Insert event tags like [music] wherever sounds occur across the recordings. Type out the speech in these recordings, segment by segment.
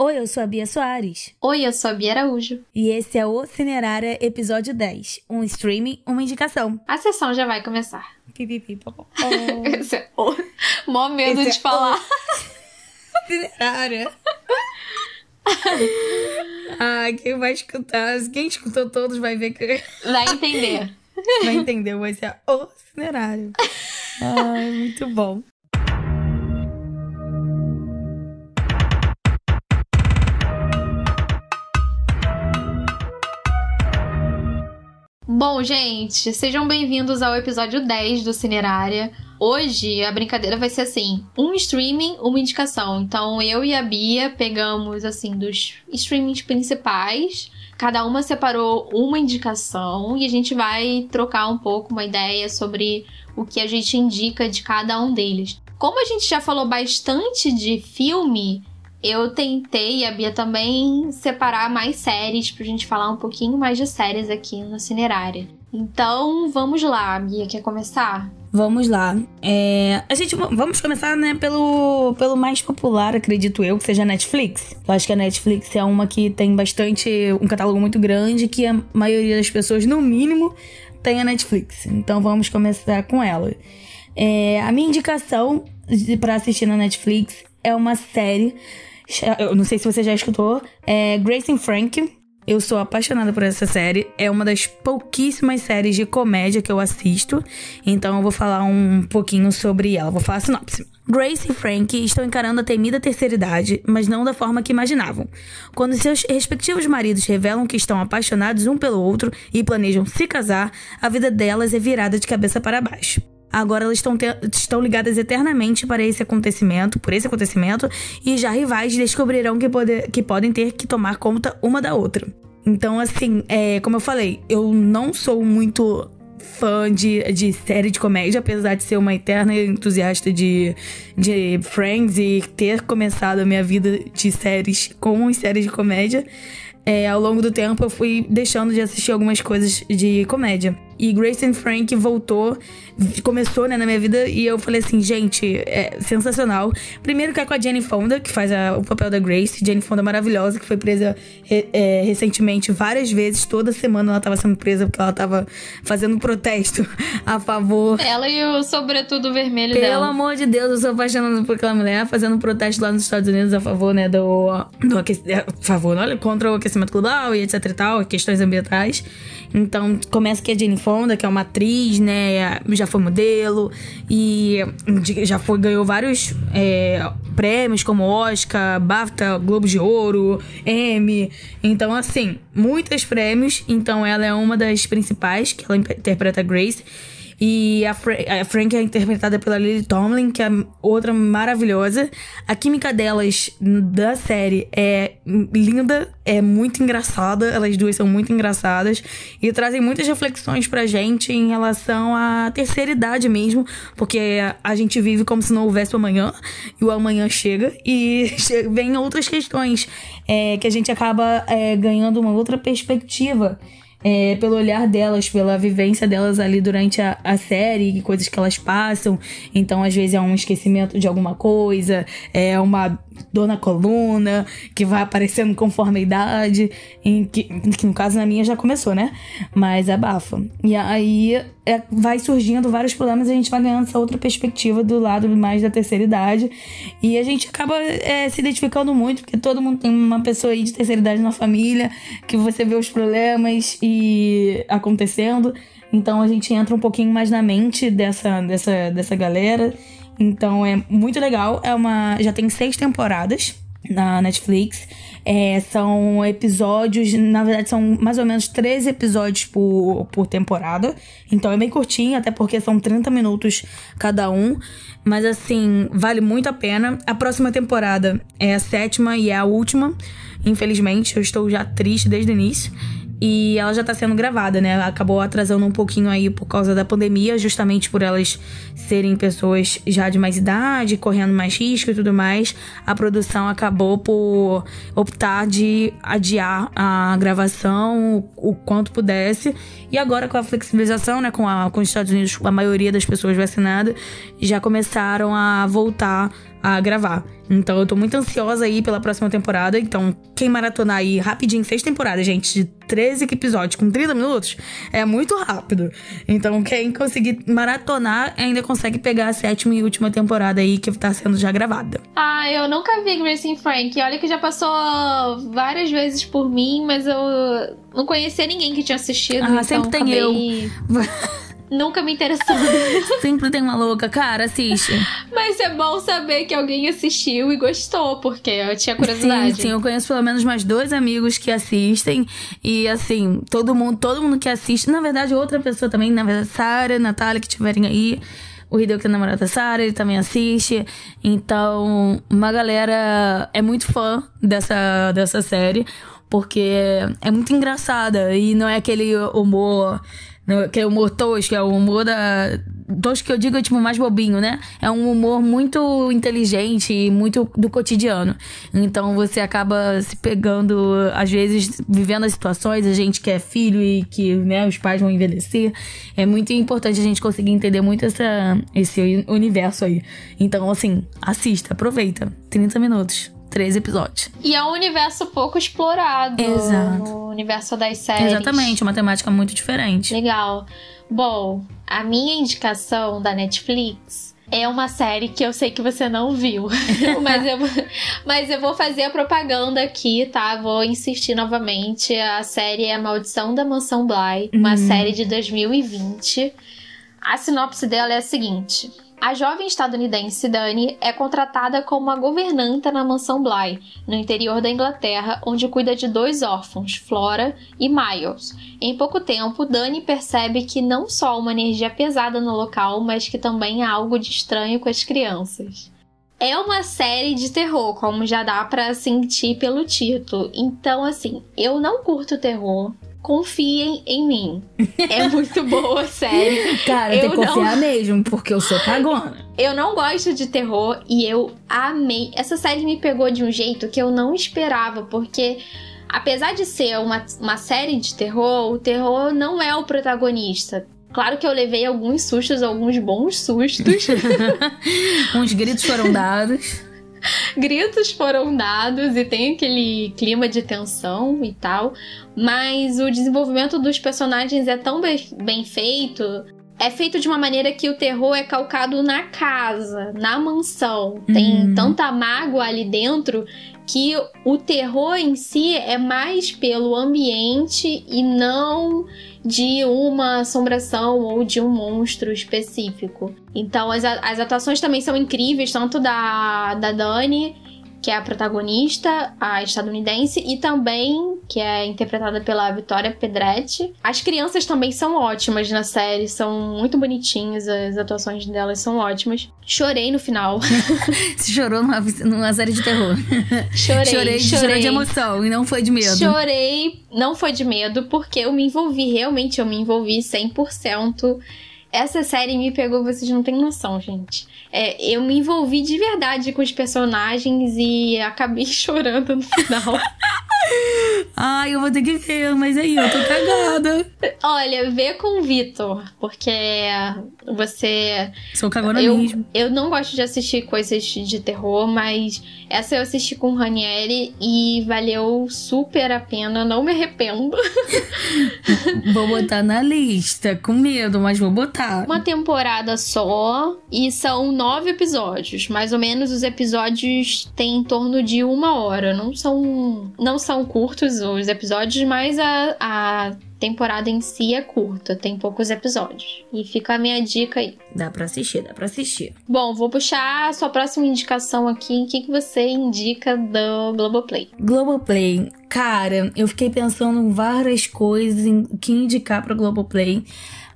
Oi, eu sou a Bia Soares. Oi, eu sou a Bia Araújo. E esse é o Cinerária Episódio 10. Um streaming, uma indicação. A sessão já vai começar. Pipipi, popó. Esse é o maior medo Esse de é falar. [laughs] Cinerária. [laughs] ah, quem vai escutar, quem escutou todos vai ver que [laughs] Vai entender. vai entender, vai ser o Cinerário. Ai, muito bom. Bom, gente, sejam bem-vindos ao episódio 10 do Cinerária. Hoje a brincadeira vai ser assim: um streaming, uma indicação. Então eu e a Bia pegamos assim dos streamings principais. Cada uma separou uma indicação e a gente vai trocar um pouco uma ideia sobre o que a gente indica de cada um deles. Como a gente já falou bastante de filme, eu tentei, e a Bia também, separar mais séries pra gente falar um pouquinho mais de séries aqui no Cinerária. Então, vamos lá, Bia, quer começar? Vamos lá. É, a gente vamos começar, né, pelo, pelo mais popular, acredito eu, que seja a Netflix. Eu acho que a Netflix é uma que tem bastante um catálogo muito grande que a maioria das pessoas, no mínimo, tem a Netflix. Então vamos começar com ela. É, a minha indicação para assistir na Netflix é uma série. Eu não sei se você já escutou. É Grace and Frank. Eu sou apaixonada por essa série. É uma das pouquíssimas séries de comédia que eu assisto. Então eu vou falar um pouquinho sobre ela. Vou falar a sinopse. Grace e Frank estão encarando a temida terceira idade, mas não da forma que imaginavam. Quando seus respectivos maridos revelam que estão apaixonados um pelo outro e planejam se casar, a vida delas é virada de cabeça para baixo. Agora elas estão, te- estão ligadas eternamente para esse acontecimento, por esse acontecimento, e já rivais descobrirão que, pode, que podem ter que tomar conta uma da outra. Então, assim, é, como eu falei, eu não sou muito fã de, de série de comédia, apesar de ser uma eterna entusiasta de, de Friends e ter começado a minha vida de séries com séries de comédia. É, ao longo do tempo eu fui deixando de assistir algumas coisas de comédia. E Grace and Frank voltou, começou né, na minha vida e eu falei assim, gente, é sensacional. Primeiro que é com a Jane Fonda, que faz a- o papel da Grace. Jane Fonda maravilhosa, que foi presa re- é, recentemente várias vezes. Toda semana ela tava sendo presa porque ela tava fazendo um protesto a favor Ela e o sobretudo vermelho pelo dela. amor de Deus, eu sou apaixonada por aquela mulher fazendo um protesto lá nos Estados Unidos a favor, né, do, do aquec- a favor, olha, contra o aquecimento global e etc e tal, questões ambientais. Então, começa que a Jane Fonda, que é uma atriz, né, já foi modelo e já foi, ganhou vários é, prêmios como Oscar, BAFTA, Globo de Ouro, Emmy. Então, assim, muitos prêmios. Então, ela é uma das principais, que ela interpreta Grace. E a, Fra a Frank é interpretada pela Lily Tomlin, que é outra maravilhosa. A química delas da série é linda, é muito engraçada. Elas duas são muito engraçadas e trazem muitas reflexões pra gente em relação à terceira idade mesmo, porque a gente vive como se não houvesse o amanhã e o amanhã chega e [laughs] vem outras questões é, que a gente acaba é, ganhando uma outra perspectiva é, pelo olhar delas, pela vivência delas ali durante a, a série, coisas que elas passam. Então, às vezes, é um esquecimento de alguma coisa, é uma dor na coluna, que vai aparecendo conforme a idade, em que, que no caso na minha já começou, né? Mas abafa. E aí é, vai surgindo vários problemas e a gente vai ganhando essa outra perspectiva do lado mais da terceira idade. E a gente acaba é, se identificando muito, porque todo mundo tem uma pessoa aí de terceira idade na família, que você vê os problemas e acontecendo. Então a gente entra um pouquinho mais na mente dessa, dessa, dessa galera. Então é muito legal. É uma. Já tem seis temporadas na Netflix. É, são episódios, na verdade, são mais ou menos 13 episódios por, por temporada. Então é bem curtinho, até porque são 30 minutos cada um. Mas assim, vale muito a pena. A próxima temporada é a sétima e é a última. Infelizmente, eu estou já triste desde o início. E ela já tá sendo gravada, né? Acabou atrasando um pouquinho aí por causa da pandemia, justamente por elas serem pessoas já de mais idade, correndo mais risco e tudo mais. A produção acabou por optar de adiar a gravação o, o quanto pudesse. E agora com a flexibilização, né, com, a, com os Estados Unidos, a maioria das pessoas vacinadas, já começaram a voltar a gravar. Então eu tô muito ansiosa aí pela próxima temporada. Então, quem maratonar aí rapidinho, seis temporadas, gente, de 13 episódios com 30 minutos, é muito rápido. Então, quem conseguir maratonar ainda consegue pegar a sétima e última temporada aí que tá sendo já gravada. Ah, eu nunca vi Grace Frank. Olha que já passou várias vezes por mim, mas eu não conhecia ninguém que tinha assistido. Ah, então sempre tem acabei... eu. [laughs] Nunca me interessou. [laughs] Sempre tem uma louca, cara, assiste. Mas é bom saber que alguém assistiu e gostou, porque eu tinha curiosidade. Sim, sim, eu conheço pelo menos mais dois amigos que assistem. E assim, todo mundo, todo mundo que assiste, na verdade, outra pessoa também, na verdade, Sara, Natália, que estiverem aí. O Hideo, que é namorado da Sarah, ele também assiste. Então, uma galera é muito fã dessa, dessa série, porque é muito engraçada e não é aquele humor que é o humor tosco, é o humor da. Tosco que eu digo é tipo mais bobinho, né? É um humor muito inteligente e muito do cotidiano. Então você acaba se pegando, às vezes, vivendo as situações, a gente que é filho e que né, os pais vão envelhecer. É muito importante a gente conseguir entender muito essa, esse universo aí. Então, assim, assista, aproveita. 30 minutos três episódios. E é um universo pouco explorado. Exato. No universo das séries. Exatamente, uma temática muito diferente. Legal. Bom, a minha indicação da Netflix é uma série que eu sei que você não viu. [laughs] mas, eu, mas eu vou fazer a propaganda aqui, tá? Vou insistir novamente. A série é A Maldição da Mansão Bly, uma Uhum. série de 2020. A sinopse dela é a seguinte. A jovem estadunidense Dani é contratada como uma governanta na mansão Bly, no interior da Inglaterra, onde cuida de dois órfãos, Flora e Miles. Em pouco tempo, Dani percebe que não só há uma energia pesada no local, mas que também há algo de estranho com as crianças. É uma série de terror, como já dá pra sentir pelo título. Então, assim, eu não curto terror. Confiem em mim. É muito boa a série. [laughs] Cara, Eu tem que não- confiar mesmo, porque eu sou cagona. Eu não gosto de terror e eu amei. Essa série me pegou de um jeito que eu não esperava, porque apesar de ser uma, uma série de terror, o terror não é o protagonista. Claro que eu levei alguns sustos, alguns bons sustos. [laughs] Uns gritos foram dados. [laughs] Gritos foram dados e tem aquele clima de tensão e tal. Mas o desenvolvimento dos personagens é tão bem, feito. É feito de uma maneira que o terror é calcado na casa, na mansão. Tem Uhum. tanta mágoa ali dentro que o terror em si é mais pelo ambiente e não de uma assombração ou de um monstro específico. Então as, as atuações também são incríveis, tanto da, da Dani, que é a protagonista, a estadunidense, e também que é interpretada pela Vitória Pedretti. As crianças também são ótimas na série, são muito bonitinhas, as atuações delas são ótimas. Chorei no final. [laughs] Se chorou numa, numa série de terror. [laughs] Chorei, chorei, chorei de emoção e não foi de medo. Chorei, não foi de medo, porque eu me envolvi, realmente eu me envolvi 100%. Essa série me pegou, vocês não têm noção, gente. É, eu me envolvi de verdade com os personagens e acabei [laughs] chorando no final. Ai, eu vou ter que ver, mas aí eu tô cagada. Olha, vê com o Vitor, porque você. Sou cagona Eu, mesmo. eu não gosto de assistir coisas de terror, mas essa eu assisti com o Ranieri e valeu super a pena, não me arrependo. [laughs] Vou botar na lista, com medo, mas vou botar. Uma temporada só e são nove episódios. Mais ou menos os episódios têm em torno de uma hora. Não são, não são curtos os episódios, mas a, a temporada em si é curta. Tem poucos episódios. E fica a minha dica aí. Dá pra assistir, dá pra assistir. Bom, vou puxar a sua próxima indicação aqui. O que, que você indica do Globoplay? Globoplay. Cara, eu fiquei pensando em várias coisas em que indicar pra Globoplay,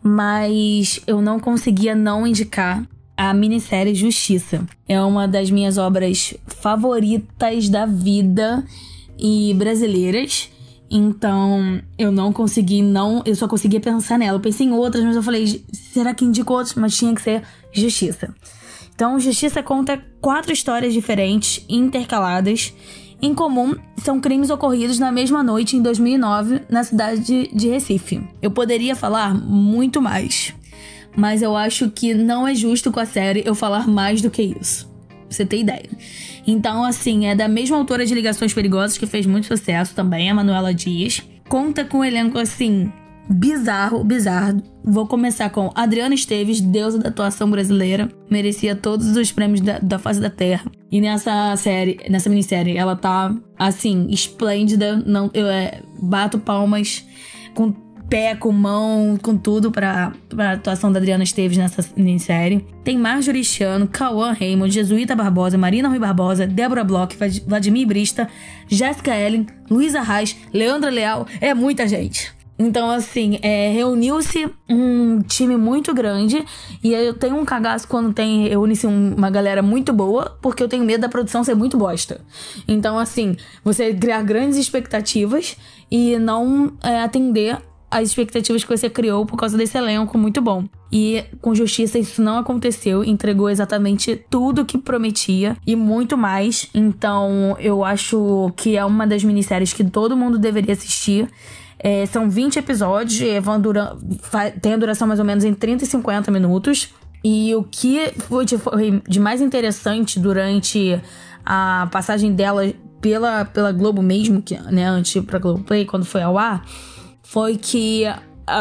mas eu não conseguia não indicar a minissérie Justiça. É uma das minhas obras favoritas da vida e brasileiras. Então, eu não consegui não, eu só conseguia pensar nela. Eu pensei em outras, mas eu falei, será que indico outras? Mas tinha que ser Justiça. Então, Justiça conta quatro histórias diferentes, intercaladas. Em comum, são crimes ocorridos na mesma noite em 2009 na cidade de- Recife. Eu poderia falar muito mais, mas eu acho que não é justo com a série eu falar mais do que isso. você ter ideia. Então, assim, é da mesma autora de Ligações Perigosas, que fez muito sucesso também, a Manuela Dias. Conta com um elenco, assim, bizarro, bizarro. Vou começar com Adriana Esteves, deusa da atuação brasileira. Merecia todos os prêmios da, da face da terra. E nessa série, nessa minissérie, ela tá, assim, esplêndida. Não, eu é, bato palmas com pé, com mão, com tudo pra, pra atuação da Adriana Esteves nessa minissérie. Tem Marjorie Chiano, Cauã Raymond, Jesuíta Barbosa, Marina Rui Barbosa, Débora Bloch, Vladimir Brista, Jéssica Ellen, Luísa Reis, Leandra Leal. É muita gente. Então, assim, é, reuniu-se um time muito grande e eu tenho um cagaço quando tem reúne-se uma galera muito boa, porque eu tenho medo da produção ser muito bosta. Então, assim, você criar grandes expectativas e não é, atender as expectativas que você criou por causa desse elenco muito bom. E com justiça isso não aconteceu, entregou exatamente tudo que prometia e muito mais. Então eu acho que é uma das minisséries que todo mundo deveria assistir. É, são 20 episódios, vão dura, tem a duração mais ou menos em 30 e 50 minutos. E o que foi de, foi de mais interessante durante a passagem dela pela, pela Globo mesmo, que, né, antes pra Globoplay, quando foi ao ar, foi que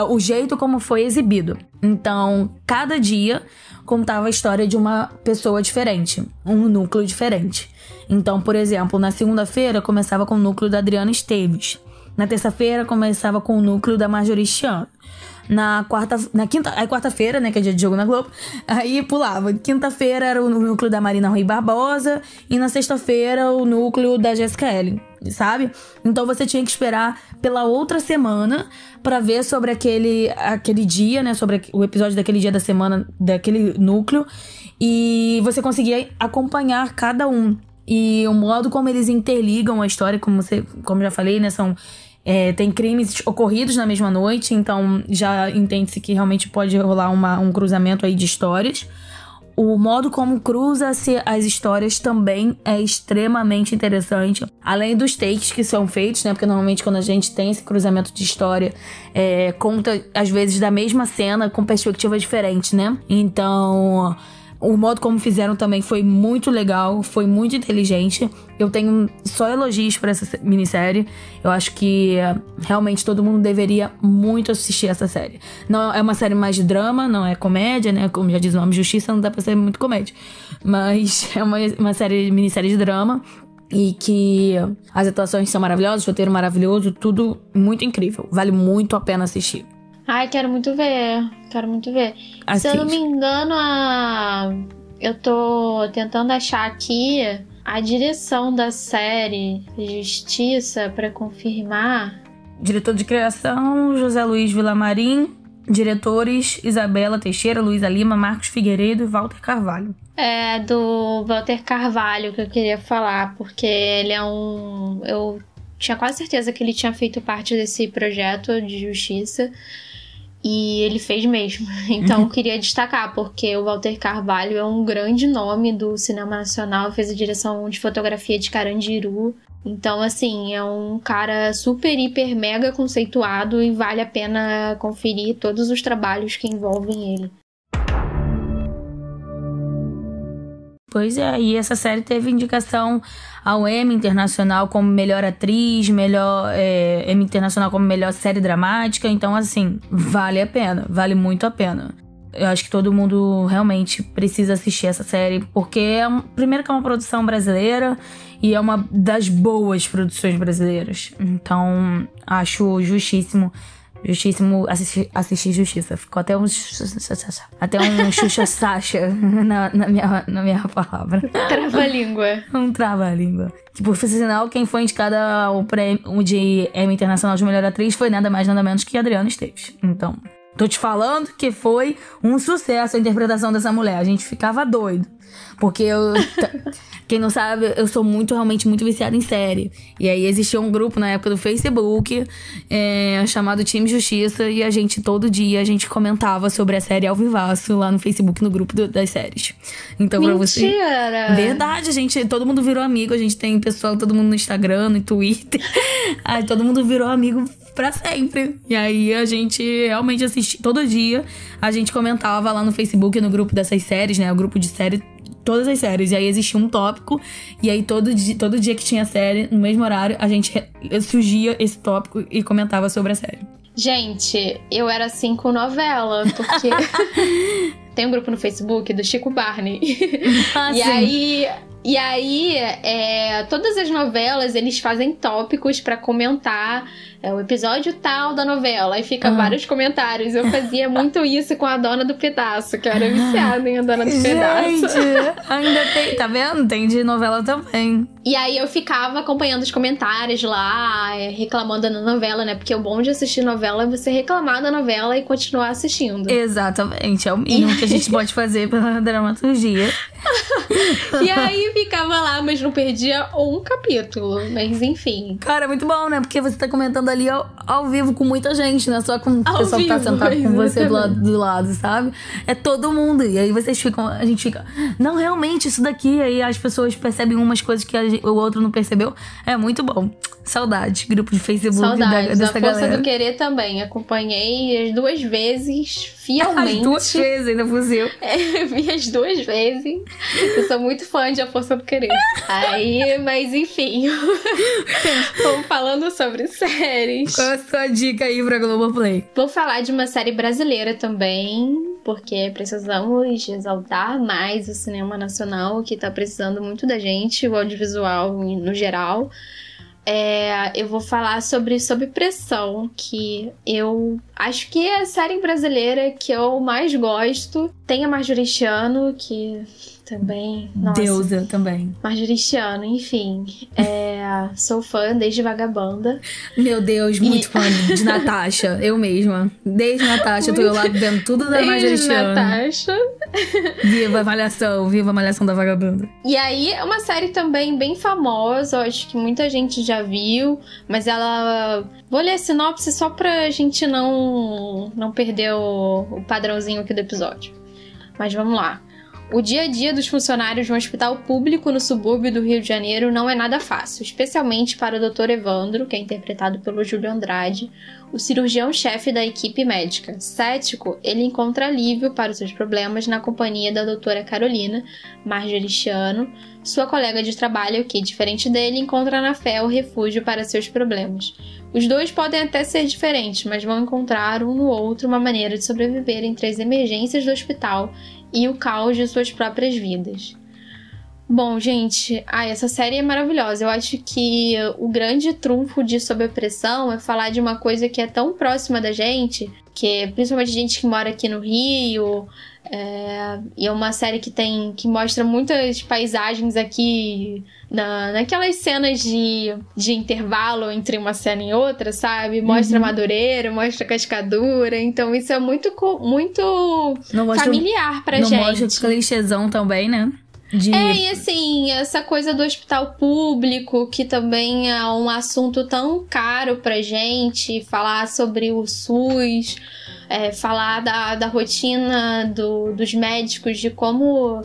o jeito como foi exibido. Então, cada dia contava a história de uma pessoa diferente, um núcleo diferente. Então, por exemplo, na segunda-feira começava com o núcleo da Adriana Esteves. Na terça-feira começava com o núcleo da Marjorie. Na quarta, na quinta, aí quarta-feira, né, que é dia de jogo na Globo, aí pulava. Quinta-feira era o núcleo da Marina Rui Barbosa e na sexta-feira o núcleo da Jessica Ellen, sabe? Então você tinha que esperar pela outra semana para ver sobre aquele aquele dia, né, sobre o episódio daquele dia da semana daquele núcleo e você conseguia acompanhar cada um. E o modo como eles interligam a história, como você, como já falei, né, são é, tem crimes ocorridos na mesma noite, então já entende-se que realmente pode rolar uma, um cruzamento aí de histórias. O modo como cruza-se as histórias também é extremamente interessante. Além dos takes que são feitos, né? Porque normalmente quando a gente tem esse cruzamento de história, é, conta às vezes da mesma cena com perspectiva diferente, né? Então o modo como fizeram também foi muito legal, foi muito inteligente. Eu tenho só elogios para essa minissérie. Eu acho que eh, realmente todo mundo deveria muito assistir essa série. Não é uma série mais de drama, não é comédia, né? Como já diz o nome, Justiça não dá pra ser muito comédia. Mas [laughs] é uma, uma série, minissérie de drama e que as atuações são maravilhosas, o roteiro maravilhoso, tudo muito incrível. Vale muito a pena assistir. Ai, quero muito ver. Quero muito ver. Assiste. Se eu não me engano, a... eu tô tentando achar aqui a direção da série Justiça para confirmar. Diretor de criação, José Luiz Vilamarim. Diretores, Isabela Teixeira, Luísa Lima, Marcos Figueiredo e Walter Carvalho. É, do Walter Carvalho que eu queria falar, porque ele é um. Eu tinha quase certeza que ele tinha feito parte desse projeto de justiça. E ele fez mesmo. [laughs] Então, uhum. queria destacar, porque o Walter Carvalho é um grande nome do cinema nacional, fez a direção de fotografia de Carandiru. Então, assim, é um cara super, hiper, mega conceituado e vale a pena conferir todos os trabalhos que envolvem ele. Pois é, e essa série teve indicação ao Emmy Internacional como melhor atriz, melhor é, Emmy Internacional como melhor série dramática. Então, assim, vale a pena, vale muito a pena. Eu acho que todo mundo realmente precisa assistir essa série, porque é primeiro que é uma produção brasileira e é uma das boas produções brasileiras. Então, acho justíssimo Justíssimo assistir, assistir Justiça. Ficou até um. Até um [laughs] Xuxa Sasha na, na, minha, na minha palavra. Trava-língua. [laughs] um trava-língua. Que por sinal, quem foi indicada ao prêmio de Emmy Internacional de Melhor Atriz foi nada mais nada menos que Adriana Esteves. Então, tô te falando que foi um sucesso a interpretação dessa mulher. A gente ficava doido. Porque eu. [laughs] Quem não sabe, eu sou muito, realmente, muito viciada em série. E aí existia um grupo na época do Facebook é, chamado Time Justiça. E a gente, todo dia, a gente comentava sobre a série ao vivaço lá no Facebook, no grupo do, das séries. Então, Mentira. pra você. Verdade, a gente. Todo mundo virou amigo. A gente tem pessoal, todo mundo no Instagram, no Twitter. [laughs] aí todo mundo virou amigo para sempre. E aí a gente realmente assistia todo dia. A gente comentava lá no Facebook, no grupo dessas séries, né? O grupo de série todas as séries. E aí existia um tópico, e aí todo dia, todo dia que tinha série, no mesmo horário, a gente surgia esse tópico e comentava sobre a série. Gente, eu era assim com novela, porque [laughs] tem um grupo no Facebook do Chico Barney. Ah, e sim. aí e aí, é, todas as novelas eles fazem tópicos pra comentar é, o episódio tal da novela. Aí fica Aham. vários comentários. Eu fazia muito [laughs] isso com a Dona do Pedaço, que eu era viciada em a Dona do Pedaço. Gente, ainda tem, tá vendo? Tem de novela também. E aí eu ficava acompanhando os comentários lá, é, reclamando da novela, né? Porque o bom de assistir novela é você reclamar da novela e continuar assistindo. Exatamente, é o mínimo que a gente pode fazer pela [laughs] dramaturgia. E aí ficava lá, mas não perdia um capítulo. Mas enfim. Cara, é muito bom, né? Porque você tá comentando ali ao, ao vivo com muita gente, né? Só com o pessoal que tá vivo, sentado com você do lado, do lado, sabe? É todo mundo. E aí vocês ficam, a gente fica, não, realmente, isso daqui. Aí as pessoas percebem umas coisas que gente- o outro não percebeu. É muito bom. Saudade, grupo de Facebook da, Saudades. dessa a Força galera. do Querer também. Acompanhei as duas vezes, As fielmente. duas vezes ainda fuzil. [laughs] É, vi as duas vezes. Eu sou muito fã de A Força do Querer. Aí, mas enfim. [laughs] Vamos falando sobre séries. Qual a sua dica aí pra Globoplay? Vou falar de uma série brasileira também, porque precisamos exaltar mais o cinema nacional, que tá precisando muito da gente, o audiovisual no geral. É, eu vou falar sobre Sob Pressão, que eu acho que é a série brasileira que eu mais gosto. Tem a Marjoristiano, que também. Nossa, Deusa também. Marjoristiano, enfim. É, sou fã desde Vagabanda. Meu Deus, muito E- fã de Natasha. [laughs] Eu mesma. Desde Natasha, eu tô eu lá vendo tudo da Desde Marjoristiano. Natasha. Viva a Malhação, viva a Malhação da Vagabunda. E aí é uma série também bem famosa, eu acho que muita gente já viu, mas ela. Vou ler a sinopse só pra gente não, não perder o, o padrãozinho aqui do episódio. Mas vamos lá. O dia a dia dos funcionários de um hospital público no subúrbio do Rio de Janeiro não é nada fácil, especialmente para o Dr. Evandro, que é interpretado pelo Júlio Andrade, o cirurgião-chefe da equipe médica. Cético, ele encontra alívio para os seus problemas na companhia da doutora Carolina, Marjoristiano, sua colega de trabalho que, diferente dele, encontra na fé o refúgio para seus problemas. Os dois podem até ser diferentes, mas vão encontrar um no outro uma maneira de sobreviver entre as emergências do hospital e o caos de suas próprias vidas. Bom, gente, ai, essa série é maravilhosa. Eu acho que o grande trunfo de Sob a Pressão é falar de uma coisa que é tão próxima da gente, que principalmente gente que mora aqui no Rio, é, e é uma série que tem que mostra muitas paisagens aqui na, naquelas cenas de, de intervalo entre uma cena e outra, sabe? Mostra Uhum. Madureira, mostra Cascadura, então isso é muito, muito Não mostra, familiar pra não gente. mostra o clichêzão também, né? De... É, e assim, essa coisa do hospital público, que também é um assunto tão caro pra gente, falar sobre o SUS, é, falar da, da rotina do- dos médicos, de como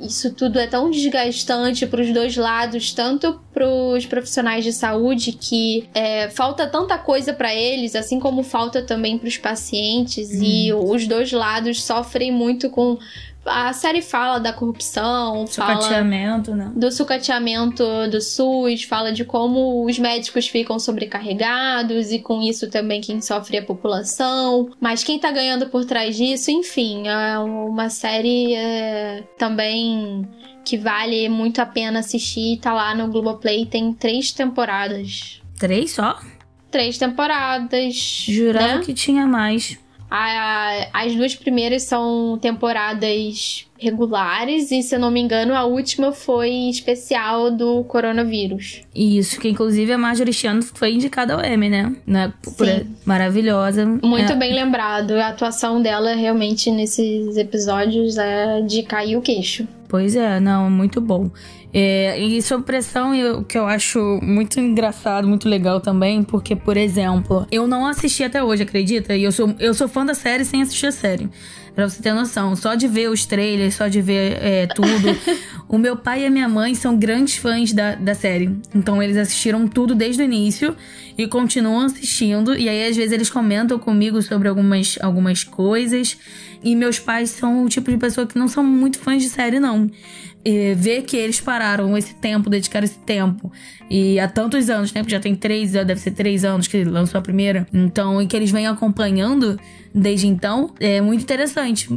isso tudo é tão desgastante para os dois lados, tanto para os profissionais de saúde que é, falta tanta coisa para eles, assim como falta também para os pacientes e os dois lados sofrem muito com a série fala da corrupção, fala Sucateamento, né? do sucateamento do SUS, fala de como os médicos ficam sobrecarregados e com isso também quem sofre é a população. Mas quem tá ganhando por trás disso, enfim, é uma série é, também que vale muito a pena assistir. Tá lá no Globoplay, tem três temporadas. Três só? Três temporadas. Jurava né? que tinha mais. A- as duas primeiras são temporadas regulares e, se eu não me engano, a última foi especial do coronavírus. Isso, que inclusive a Marjorie Chiano foi indicada ao Emmy, né? né? Por- Sim. Maravilhosa. Muito É, bem lembrado. A atuação dela realmente nesses episódios é de cair o queixo. Pois é, não, muito bom. É, e sob pressão, o que eu acho muito engraçado, muito legal também, porque, por exemplo, eu não assisti até hoje, acredita? E eu sou, eu sou fã da série sem assistir a série. Pra você ter noção, só de ver os trailers, só de ver é, tudo. [laughs] o meu pai e a minha mãe são grandes fãs da, da série. Então eles assistiram tudo desde o início e continuam assistindo. E aí, às vezes, eles comentam comigo sobre algumas, algumas coisas. E meus pais são o tipo de pessoa que não são muito fãs de série, não. Ver que eles pararam esse tempo, dedicaram esse tempo. E há tantos anos, né? Porque já tem três, deve ser três anos que lançou a primeira. Então, e que eles vêm acompanhando desde então, é muito interessante.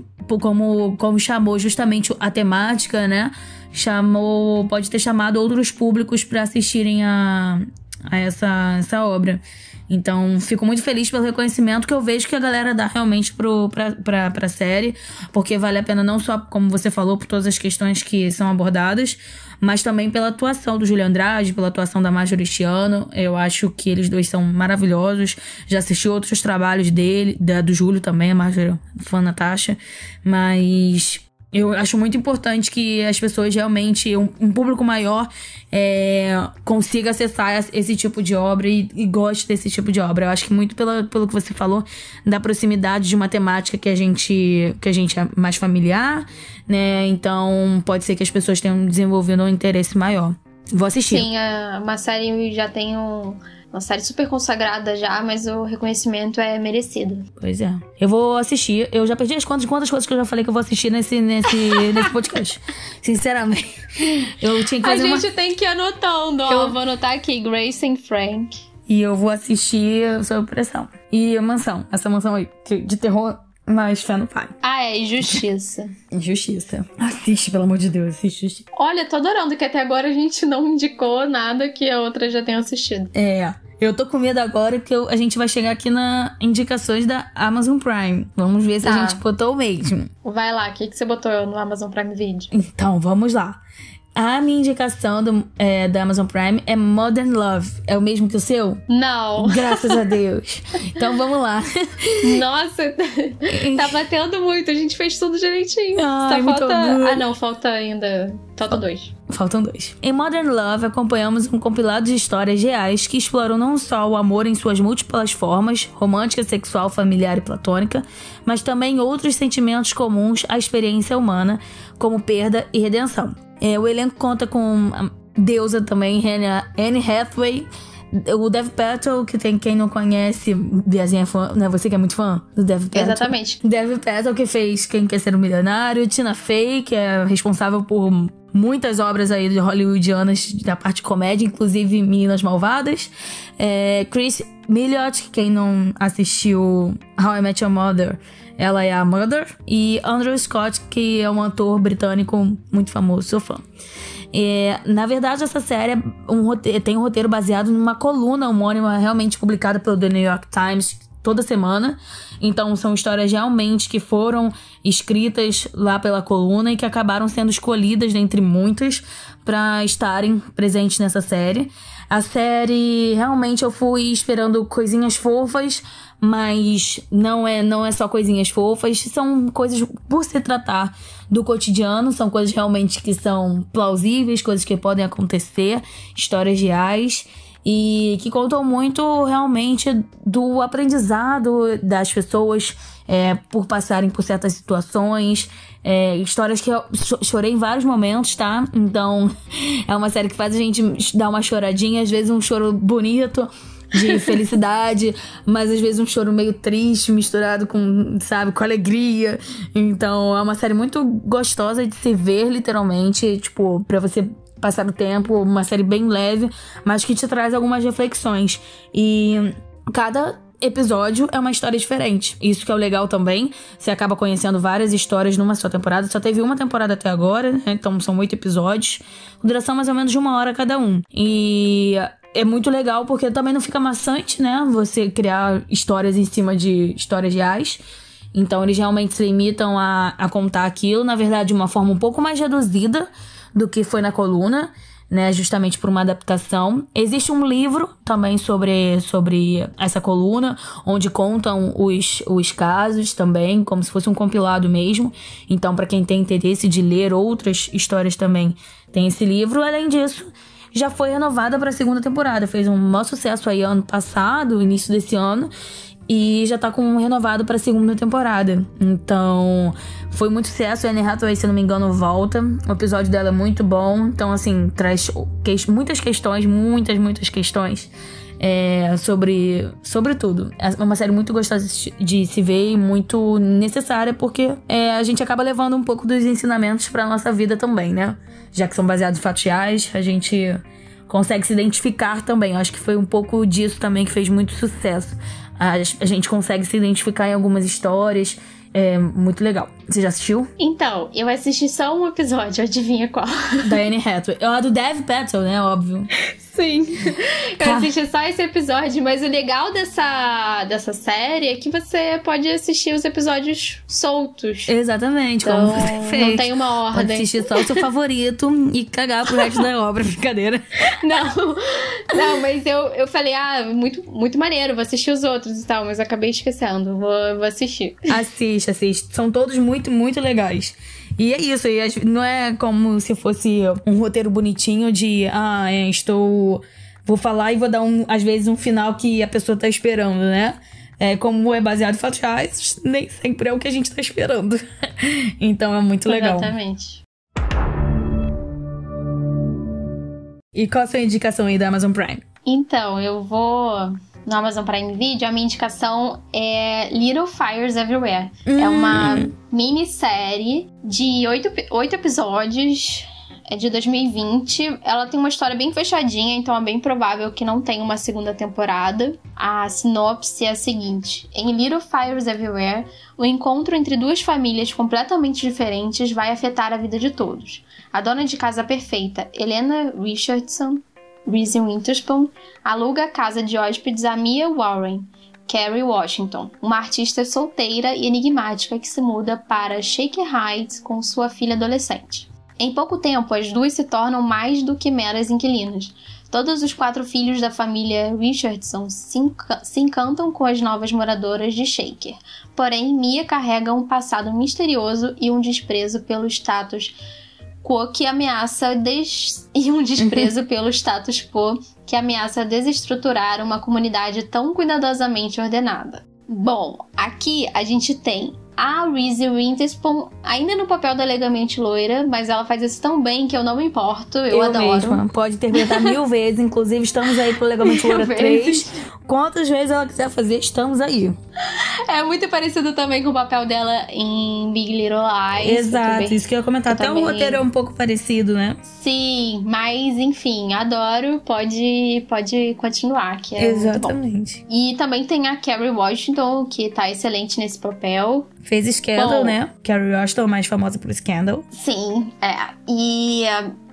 Como, como chamou justamente a temática, né? Chamou. Pode ter chamado outros públicos para assistirem a, a essa, essa obra. Então, fico muito feliz pelo reconhecimento que eu vejo que a galera dá realmente pro, pra, pra, pra série, porque vale a pena não só, como você falou, por todas as questões que são abordadas, mas também pela atuação do Júlio Andrade, pela atuação da Marjorie Chiano. Eu acho que eles dois são maravilhosos. Já assisti outros trabalhos dele, da, do Júlio também, a Marjorie, fã Natasha, mas eu acho muito importante que as pessoas realmente, um, um público maior, é, consiga acessar esse tipo de obra e, e, goste desse tipo de obra. Eu acho que muito pela, pelo que você falou, da proximidade de uma temática que a gente, que a gente é mais familiar, né? Então pode ser que as pessoas tenham desenvolvido um interesse maior. Vou assistir. Sim, uma série já tem um uma série super consagrada já, mas o reconhecimento é merecido. Pois é. Eu vou assistir. Eu já perdi as contas de quantas coisas que eu já falei que eu vou assistir nesse, nesse, [laughs] nesse podcast. Sinceramente. Eu tinha que fazer A uma... gente tem que ir anotando. Ó, eu vou anotar aqui. Grace and Frank. E eu vou assistir Sob Pressão. E a Mansão. Essa mansão aí, de terror mas fé no pai. Ah, é injustiça. [laughs] injustiça. Assiste, pelo amor de Deus, assiste. Olha, tô adorando que até agora a gente não indicou nada que a outra já tenha assistido. É. Eu tô com medo agora que eu, a gente vai chegar aqui na indicações da Amazon Prime. Vamos ver se tá. a gente botou o mesmo. Vai lá, o que, que você botou no Amazon Prime Video? Então, vamos lá. A minha indicação do, é, da Amazon Prime é Modern Love. É o mesmo que o seu? Não. Graças a Deus. Então vamos lá. Nossa, tá batendo muito. A gente fez tudo direitinho. Ai, Só falta. Ah, não, falta ainda. Falta dois. Faltam dois. Em Modern Love, acompanhamos um compilado de histórias reais que exploram não só o amor em suas múltiplas formas, romântica, sexual, familiar e platônica, mas também outros sentimentos comuns à experiência humana, como perda e redenção. É, o elenco conta com a deusa também, Anne Hathaway, o Dev Patel, que tem quem não conhece, Biazinha é fã, né? Você que é muito fã do Dev Patel. Exatamente. Dev Patel, que fez Quem Quer Ser um Milionário. Tina Fey, que é responsável por muitas obras aí de hollywoodianas da parte de comédia, inclusive Meninas Malvadas. É, Chris Milliot, que quem não assistiu How I Met Your Mother, ela é a Mother. E Andrew Scott, que é um ator britânico muito famoso, sou fã. É, na verdade, essa série é um tem um roteiro baseado numa coluna homônima realmente publicada pelo The New York Times toda semana. Então, são histórias realmente que foram escritas lá pela coluna e que acabaram sendo escolhidas dentre muitas para estarem presentes nessa série. A série realmente eu fui esperando coisinhas fofas, mas não é não é só coisinhas fofas, são coisas por se tratar do cotidiano, são coisas realmente que são plausíveis, coisas que podem acontecer, histórias reais e que contam muito realmente do aprendizado das pessoas é, por passarem por certas situações. É, histórias que eu chorei em vários momentos, tá? Então [laughs] é uma série que faz a gente dar uma choradinha, às vezes um choro bonito de felicidade, mas às vezes um choro meio triste, misturado com, sabe, com alegria. Então é uma série muito gostosa de se ver, literalmente, tipo, para você passar o tempo, uma série bem leve, mas que te traz algumas reflexões. E cada episódio é uma história diferente. Isso que é o legal também. Você acaba conhecendo várias histórias numa só temporada. Só teve uma temporada até agora, né? então são oito episódios. Duração mais ou menos de uma hora cada um. E é muito legal porque também não fica maçante, né? Você criar histórias em cima de histórias reais. Então eles realmente se limitam a, a contar aquilo, na verdade, de uma forma um pouco mais reduzida do que foi na coluna né, justamente por uma adaptação. Existe um livro também sobre, sobre essa coluna, onde contam os, os casos também, como se fosse um compilado mesmo. Então, para quem tem interesse de ler outras histórias também, tem esse livro. Além disso, já foi renovada para a segunda temporada. Fez um maior sucesso aí ano passado, início desse ano. e já tá com renovado pra segunda temporada. Então, foi muito sucesso. A Anne Hathaway, se não me engano, volta. O episódio dela é muito bom. Então, assim, traz que muitas questões, muitas, muitas questões é, sobre, sobre tudo. É uma série muito gostosa de se ver e muito necessária porque é, a gente acaba levando um pouco dos ensinamentos pra nossa vida também, né? Já que são baseados em fatos reais, a gente consegue se identificar também. Eu acho que foi um pouco disso também que fez muito sucesso. A, a gente consegue se identificar em algumas histórias. É muito legal. Você já assistiu? Então, eu assisti só um episódio, [laughs] adivinha qual? Da Anne Hathaway. É a do Dev Patel, né? Óbvio. [laughs] Sim. [laughs] Eu assisti só esse episódio, mas o legal dessa, dessa série é que você pode assistir os episódios soltos. Exatamente, então, como você fez. Não tem uma ordem. Pode assistir só o seu favorito e cagar pro resto da obra, [laughs] brincadeira. [laughs] Não, não, mas eu, eu falei, ah, muito, muito maneiro, vou assistir os outros e tal, mas acabei esquecendo, vou, vou assistir. Assiste, assiste. São todos muito, muito legais. E é isso, e não é como se fosse um roteiro bonitinho de, ah, é, estou. Vou falar e vou dar, um, às vezes, um final que a pessoa tá esperando, né? É, como é baseado em fatos reais, nem sempre é o que a gente tá esperando. [laughs] então é muito legal. Exatamente. E qual a sua indicação aí da Amazon Prime? Então, eu vou no Amazon Prime Video, a minha indicação é Little Fires Everywhere. Hum. É uma minissérie de oito, oito episódios. É de 2020. Ela tem uma história bem fechadinha, então é bem provável que não tenha uma segunda temporada. A sinopse é a seguinte: Em Little Fires Everywhere, o encontro entre duas famílias completamente diferentes vai afetar a vida de todos. A dona de casa perfeita, Helena Richardson, Reese Witherspoon, aluga a casa de hóspedes a Mia Warren, Carrie Washington, uma artista solteira e enigmática que se muda para Shaker Heights com sua filha adolescente. Em pouco tempo, as duas se tornam mais do que meras inquilinas. Todos os quatro filhos da família Richardson se, se encantam com as novas moradoras de Shaker. Porém, Mia carrega um passado misterioso e um desprezo pelo status quo que ameaça des... [laughs] e um desprezo [laughs] pelo status quo que ameaça desestruturar uma comunidade tão cuidadosamente ordenada. Bom, aqui a gente tem a Reese Witherspoon ainda no papel da Legamente Loira, mas ela faz isso tão bem que eu não me importo, eu, eu adoro. Mesma. Pode interpretar mil [laughs] vezes, inclusive estamos aí pro Legamente Loira 3. Quantas vezes ela quiser fazer, estamos aí. É muito parecido também com o papel dela em Big Little Lies. Exato, isso que eu ia comentar. Até também... o roteiro é um pouco parecido, né? Sim, mas enfim, adoro. Pode, pode continuar, que é Exatamente. E também tem a Carrie Washington, que tá excelente nesse papel. Fez Scandal, bom, né? Carrie Washington, mais famosa por Scandal. Sim, é. E,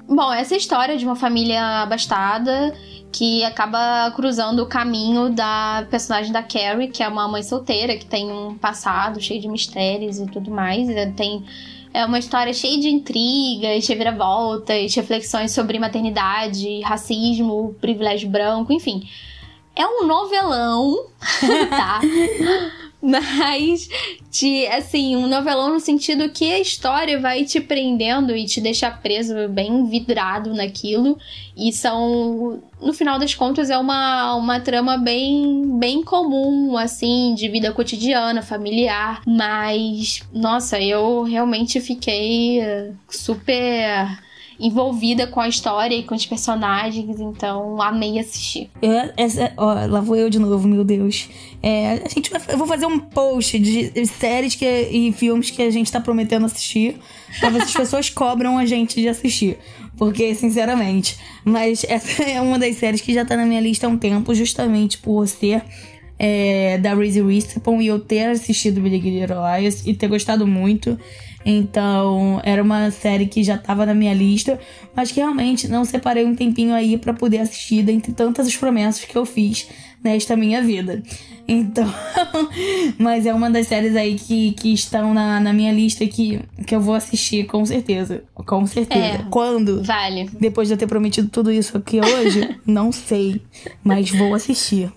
bom, essa história de uma família abastada que acaba cruzando o caminho da personagem da Carrie, que é uma mãe solteira, que tem um passado cheio de mistérios e tudo mais. Tem é uma história cheia de intrigas, reviravoltas, reflexões sobre maternidade, racismo, privilégio branco, enfim. É um novelão, [laughs] tá? Mas, de, assim, um novelão no sentido que a história vai te prendendo e te deixar preso, bem vidrado naquilo. E são, no final das contas, é uma, uma trama bem, bem comum, assim, de vida cotidiana, familiar. Mas, nossa, eu realmente fiquei super envolvida com a história e com os personagens, então amei assistir. É, essa, ó, lá vou eu de novo, meu Deus. É, a gente vai, eu vou fazer um post de séries que, e filmes que a gente tá prometendo assistir, pra ver se as [laughs] pessoas cobram a gente de assistir. Porque, sinceramente, mas [laughs] essa é uma das séries que já tá na minha lista há um tempo, justamente por ser é, da Reese Witherspoon e eu ter assistido Big Little e ter gostado muito. Então, era uma série que já tava na minha lista, mas que realmente não separei um tempinho aí para poder assistir dentre tantas promessas que eu fiz nesta minha vida. Então, [laughs] mas é uma das séries aí que, que estão na, na minha lista que, que eu vou assistir com certeza. Com certeza. É, Quando? Vale. Depois de eu ter prometido tudo isso aqui hoje, [laughs] não sei, mas vou assistir.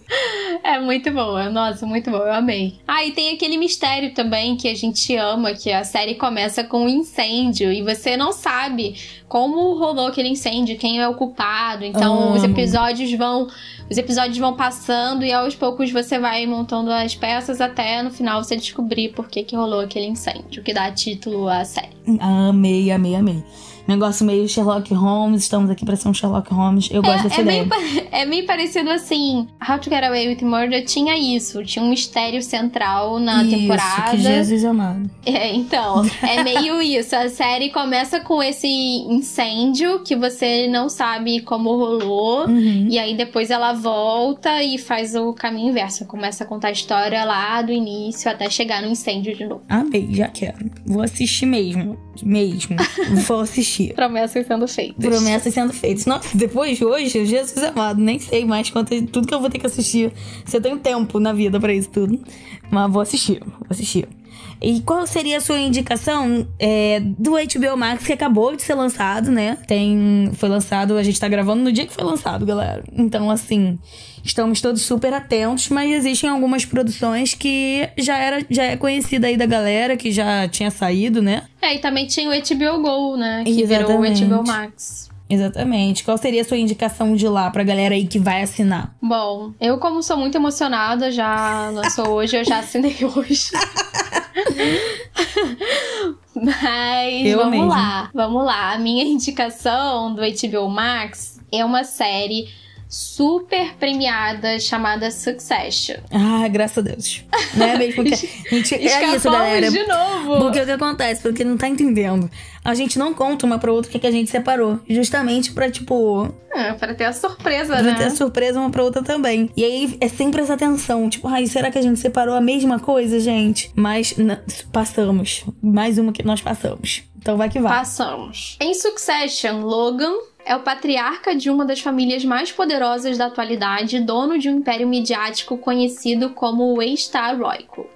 É muito boa, nossa, muito boa, eu amei. Ah, e tem aquele mistério também que a gente ama, que a série começa com um incêndio e você não sabe como rolou aquele incêndio, quem é o culpado. Então os episódios vão. Os episódios vão passando e aos poucos você vai montando as peças até no final você descobrir por que, que rolou aquele incêndio, que dá título à série. Amei, amei, amei. Negócio meio Sherlock Holmes, estamos aqui pra ser um Sherlock Holmes. Eu gosto dessa é, ideia. meio, é meio parecido assim. How to Get Away with Murder tinha isso. Tinha um mistério central na Isso, temporada. que Jesus amado. É, então, é meio [laughs] isso. A série começa com esse incêndio que você não sabe como rolou. Uhum. E aí depois ela volta e faz o caminho inverso. Começa a contar a história lá do início até chegar no incêndio de novo. Amei, já quero. Vou assistir mesmo. Mesmo. Vou assistir. [laughs] Promessas sendo feitas. Promessas sendo feitas. Nossa, depois de hoje, Jesus amado, nem sei mais quanto tudo que eu vou ter que assistir. Se eu tenho tempo na vida pra isso tudo. Mas vou assistir, vou assistir. E qual seria a sua indicação é, do HBO Max que acabou de ser lançado, né? Tem, foi lançado, a gente tá gravando no dia que foi lançado, galera. Então, assim, estamos todos super atentos, mas existem algumas produções que já era, já é conhecida aí da galera, que já tinha saído, né? É, e também tinha o HBO Go, né? Que virou o Exatamente. HBO Max. Exatamente. Qual seria a sua indicação de lá pra galera aí que vai assinar? Bom, eu como sou muito emocionada, já lançou hoje, eu já assinei [laughs] hoje. Mas Eu vamos mesma. lá, vamos lá. A minha indicação do HBO Max é uma série super premiada chamada Succession. Ah, graças a Deus. Não é mesmo? Porque [laughs] a gente, é isso, galera. de novo. Porque o que acontece? Porque não tá entendendo. A gente não conta uma pra outra o que, que a gente separou. Justamente pra, tipo, É, para ter a surpresa, pra né? ter surpresa uma pra outra também. E aí é sempre essa tensão. Tipo, ai, será que a gente separou a mesma coisa, gente? Mas passamos. Mais uma que nós passamos. Então vai que vai. Passamos. Em Succession, Logan é o patriarca de uma das famílias mais poderosas da atualidade, dono de um império midiático conhecido como o Está Heróico.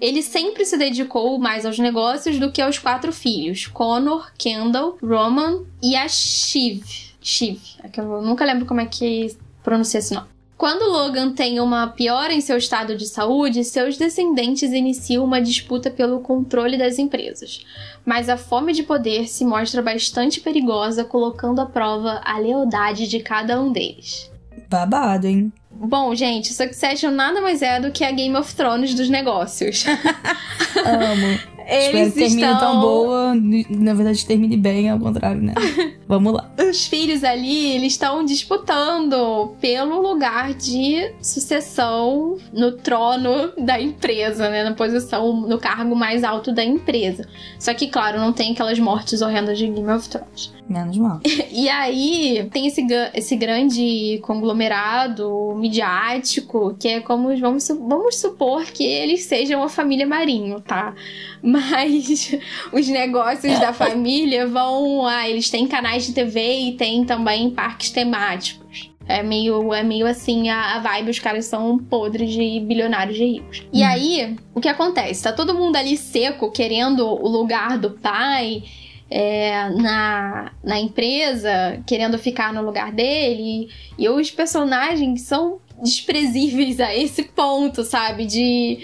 Ele sempre se dedicou mais aos negócios do que aos quatro filhos: Connor, Kendall, Roman e a Shiv. Shiv, é eu nunca lembro como é que pronuncia esse nome. Quando Logan tem uma piora em seu estado de saúde, seus descendentes iniciam uma disputa pelo controle das empresas mas a fome de poder se mostra bastante perigosa, colocando à prova a lealdade de cada um deles. Babado, hein? Bom, gente, Succession nada mais é do que a Game of Thrones dos negócios. [laughs] Amo. Espero Eles que termine estão... tão boa. Na verdade, termine bem, ao contrário, né? [laughs] Vamos lá. Os filhos ali, eles estão disputando pelo lugar de sucessão no trono da empresa, né? Na posição, no cargo mais alto da empresa. Só que, claro, não tem aquelas mortes horrendas de Game of Thrones. Menos mal. [laughs] E aí tem esse, esse grande conglomerado midiático que é como vamos, vamos supor que eles sejam a família Marinho, tá? [laughs] Mas os negócios da família vão. Ah, eles têm canais de TV e tem também parques temáticos. É meio, é meio assim a, a vibe, os caras são podres de bilionários de ricos. E aí, o que acontece? Tá todo mundo ali seco, querendo o lugar do pai, é, na, na empresa, querendo ficar no lugar dele. E os personagens são desprezíveis a esse ponto, sabe? De,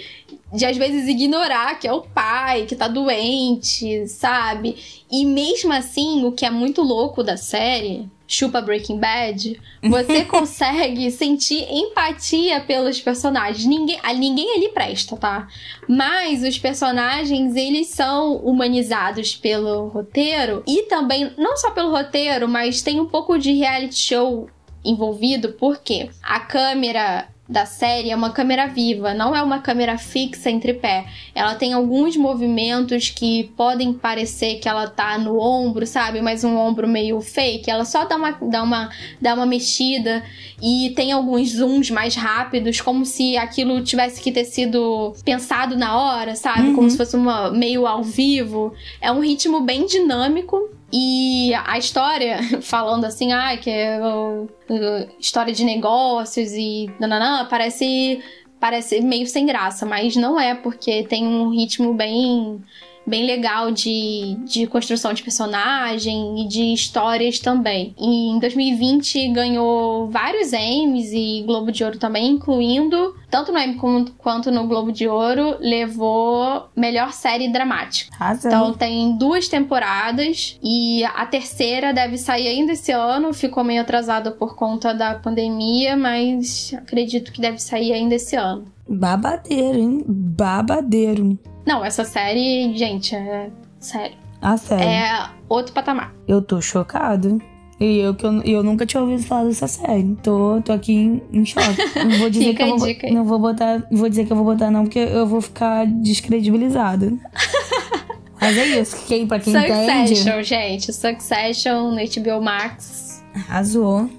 de às vezes ignorar que é o pai, que tá doente, sabe? E mesmo assim, o que é muito louco da série. Chupa Breaking Bad, [laughs] você consegue sentir empatia pelos personagens. Ninguém, ninguém ali presta, tá? Mas os personagens, eles são humanizados pelo roteiro e também, não só pelo roteiro, mas tem um pouco de reality show envolvido, porque a câmera da série é uma câmera viva, não é uma câmera fixa em tripé. Ela tem alguns movimentos que podem parecer que ela tá no ombro, sabe? Mas um ombro meio fake. Ela só dá uma, dá uma, dá uma mexida e tem alguns zooms mais rápidos, como se aquilo tivesse que ter sido pensado na hora, sabe? Como se fosse uma meio ao vivo. É um ritmo bem dinâmico. E a história, [laughs] falando assim, ah, que é história de negócios e nananã, parece, parece meio sem graça, mas não é, porque tem um ritmo bem bem legal de, de construção de personagem e de histórias também. E em 2020 ganhou vários Emmys e Globo de Ouro também, incluindo, tanto no Emmy quanto no Globo de Ouro, levou melhor série dramática. Razão. Então tem duas temporadas e a terceira deve sair ainda esse ano, ficou meio atrasada por conta da pandemia, mas acredito que deve sair ainda esse ano. Babadeiro, hein? Babadeiro. Não, essa série, gente, é sério. Ah, sério. É outro patamar. Eu tô chocado. E eu que eu, eu nunca tinha ouvido falar dessa série. Tô, tô aqui em, em choque. Não vou dizer que eu a vou, aí. não vou botar, vou dizer que eu vou botar não, porque eu vou ficar descredibilizada. [laughs] Mas é isso, quem para quem entende, Succession, gente. Succession no HBO Max. arrasou.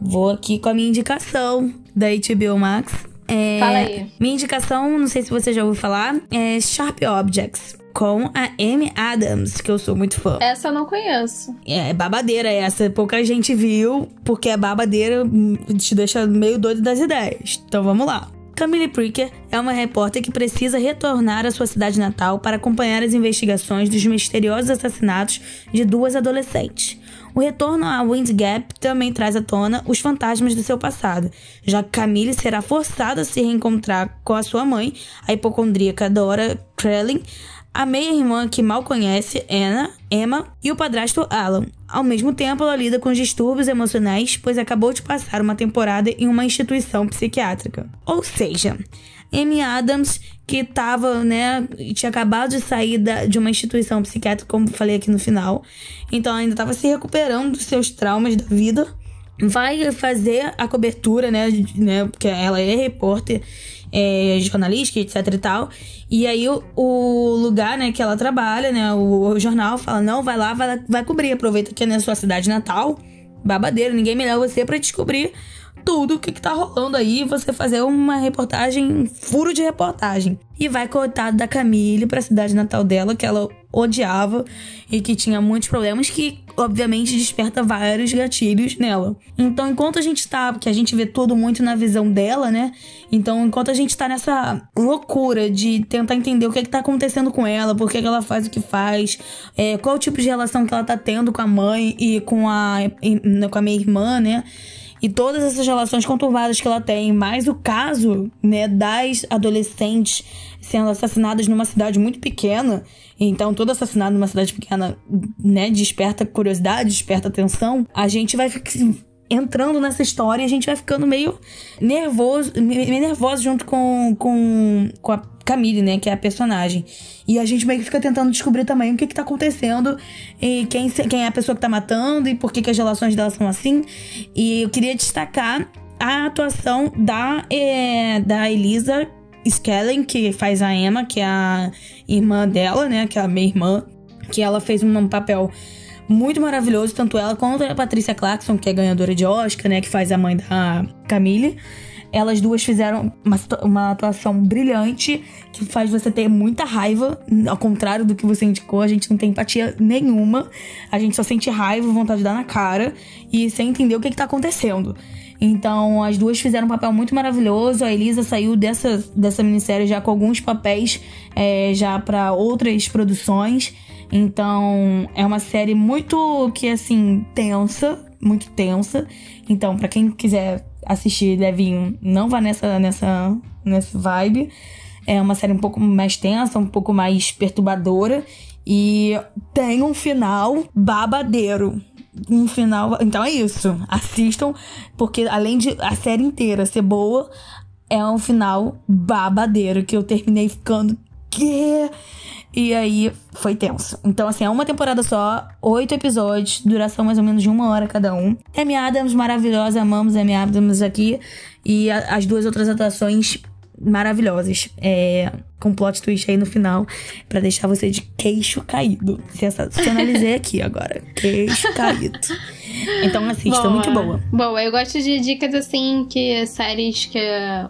Vou aqui com a minha indicação da HBO Max. É, Fala aí. Minha indicação, não sei se você já ouviu falar, é Sharp Objects, com a Amy Adams, que eu sou muito fã. Essa eu não conheço. É babadeira essa, pouca gente viu, porque a babadeira hum, te deixa meio doido das ideias. Então vamos lá. Camille Pricker é uma repórter que precisa retornar à sua cidade natal para acompanhar as investigações dos misteriosos assassinatos de duas adolescentes. O retorno a Wind Gap também traz à tona os fantasmas do seu passado, já que Camille será forçada a se reencontrar com a sua mãe, a hipocondríaca Dora Krellin, a meia-irmã que mal conhece, Anna, Emma, e o padrasto Alan. Ao mesmo tempo, ela lida com os distúrbios emocionais, pois acabou de passar uma temporada em uma instituição psiquiátrica. Ou seja, Amy Adams, que tava, né, tinha acabado de sair da- de uma instituição psiquiátrica, como falei aqui no final, então ainda estava se recuperando dos seus traumas da vida, vai fazer a cobertura, né, né porque ela é repórter, é, jornalística, etc e tal. E aí o, o lugar, né, que ela trabalha, né, o, o jornal fala, não, vai lá, vai, vai cobrir, aproveita que é na sua cidade natal, babadeiro, ninguém melhor você pra descobrir tudo o que, que tá rolando aí, você fazer uma reportagem, um furo de reportagem. E vai coitado da Camille pra cidade natal dela, que ela odiava e que tinha muitos problemas, que obviamente desperta vários gatilhos nela. Então, enquanto a gente tá, porque a gente vê tudo muito na visão dela, né? Então, enquanto a gente tá nessa loucura de tentar entender o que, que tá acontecendo com ela, por que, ela faz o que faz, é, qual o tipo de relação que ela tá tendo com a mãe e com a, com a minha irmã, né? E todas essas relações conturbadas que ela tem, mais o caso, né, das adolescentes sendo assassinadas numa cidade muito pequena. Então, todo assassinato numa cidade pequena, né, desperta curiosidade, desperta atenção. A gente vai ficar entrando nessa história a gente vai ficando meio nervoso, meio nervoso junto com, com, com a Camille, né, que é a personagem. E a gente meio que fica tentando descobrir também o que que tá acontecendo e quem, quem é a pessoa que tá matando e por que, que as relações dela são assim. E eu queria destacar a atuação da, eh, da Elisa Skellen, que faz a Emma, que é a irmã dela, né, que é a minha irmã, que ela fez um papel muito maravilhoso, tanto ela quanto a Patrícia Clarkson, que é ganhadora de Oscar, né, que faz a mãe da Camille. Elas duas fizeram uma, uma atuação brilhante que faz você ter muita raiva, ao contrário do que você indicou, a gente não tem empatia nenhuma, a gente só sente raiva, vontade de dar na cara e sem entender o que, que tá acontecendo. Então, as duas fizeram um papel muito maravilhoso. A Elisa saiu dessa, dessa minissérie já com alguns papéis é, já para outras produções. Então, é uma série muito que assim tensa, muito tensa. Então, pra quem quiser assistir levinho, não vá nessa nessa nessa vibe. É uma série um pouco mais tensa, um pouco mais perturbadora e tem um final babadeiro. Um final, então é isso. Assistam porque além de a série inteira ser boa, é um final babadeiro que eu terminei ficando que e aí foi tenso. Então, assim, é uma temporada só, oito episódios, duração mais ou menos de uma hora cada um. Amy Adams, maravilhosa, amamos Amy Adams aqui. E a- as duas outras atuações maravilhosas. É, com plot twist aí no final, pra deixar você de queixo caído. Sensacionalizei [laughs] aqui agora. Queixo caído. Então assista, muito boa. Boa, eu gosto de dicas assim, que séries que.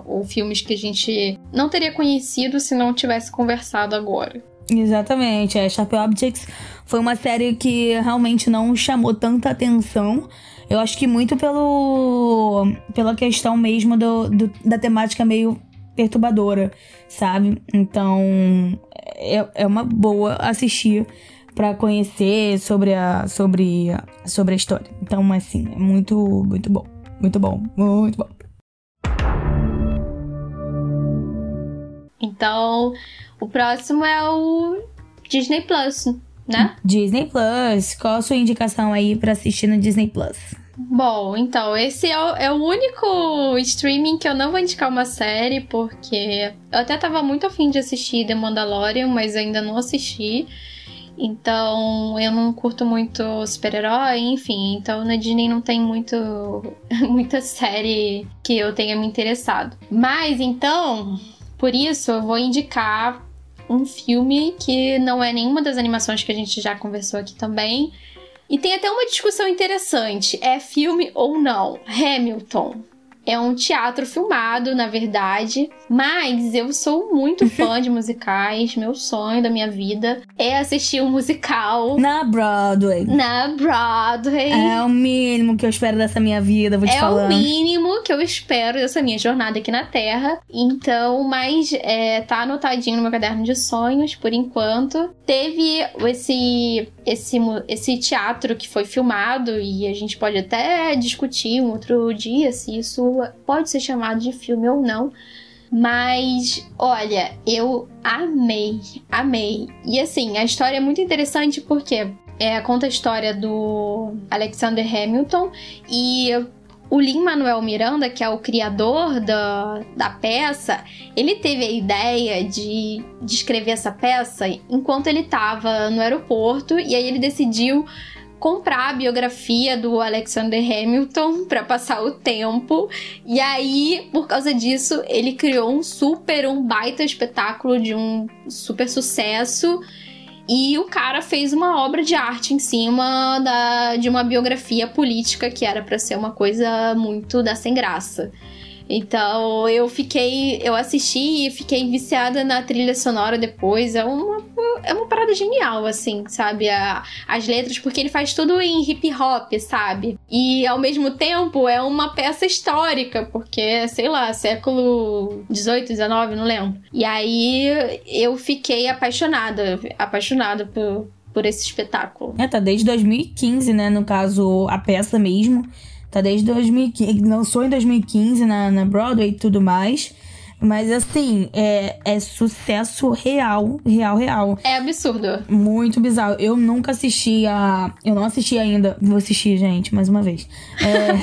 ou filmes que a gente não teria conhecido se não tivesse conversado agora. Exatamente, é. Sharp Objects foi uma série que realmente não chamou tanta atenção. Eu acho que muito pelo pela questão mesmo do, do- da temática meio perturbadora, sabe? Então é, é uma boa assistir para conhecer sobre a, sobre, a, sobre a história. Então, assim, é muito, muito bom. Muito bom, muito bom. Então, o próximo é o Disney Plus, né? Disney Plus. Qual a sua indicação aí para assistir no Disney Plus? Bom, então, esse é o, é o, único streaming que eu não vou indicar uma série, porque eu até tava muito afim de assistir The Mandalorian, mas ainda não assisti. Então, eu não curto muito super-herói, enfim. Então, na Disney não tem muito, [laughs] muita série que eu tenha me interessado. Mas, então, por isso, eu vou indicar um filme que não é nenhuma das animações que a gente já conversou aqui também. E tem até uma discussão interessante: é filme ou não? Hamilton. É um teatro filmado, na verdade, mas eu sou muito [laughs] fã de musicais. Meu sonho da minha vida é assistir um musical. Na Broadway. Na Broadway. É o mínimo que eu espero dessa minha vida, vou te é falar. É o mínimo que eu espero dessa minha jornada aqui na Terra. Então, mas é, tá anotadinho no meu caderno de sonhos, por enquanto. Teve esse, esse, esse teatro que foi filmado, e a gente pode até discutir um outro dia se isso pode ser chamado de filme ou não. Mas, olha, eu amei, amei. E assim, a história é muito interessante porque é, conta a história do Alexander Hamilton e o Lin-Manuel Miranda, que é o criador da, da peça, ele teve a ideia de, de escrever essa peça enquanto ele estava no aeroporto e aí ele decidiu comprar a biografia do Alexander Hamilton [laughs] para passar o tempo. E aí, por causa disso, ele criou um super, um baita espetáculo de um super sucesso. E o cara fez uma obra de arte em cima da, de uma biografia política que era para ser uma coisa muito da sem graça. Então eu fiquei, eu assisti e fiquei viciada na trilha sonora depois. É uma, é uma parada genial, assim, sabe? A, as letras, porque ele faz tudo em hip hop, sabe? E ao mesmo tempo é uma peça histórica, porque, sei lá, século 18, 19, não lembro. E aí eu fiquei apaixonada, apaixonada por, por esse espetáculo. É, tá desde 2015, né? No caso, a peça mesmo. Tá desde 2015. Lançou em 2015 na, na Broadway e tudo mais. Mas assim, é, é sucesso real, real, real. É absurdo. Muito bizarro. Eu nunca assisti a. Eu não assisti ainda. Vou assistir, gente, mais uma vez. É...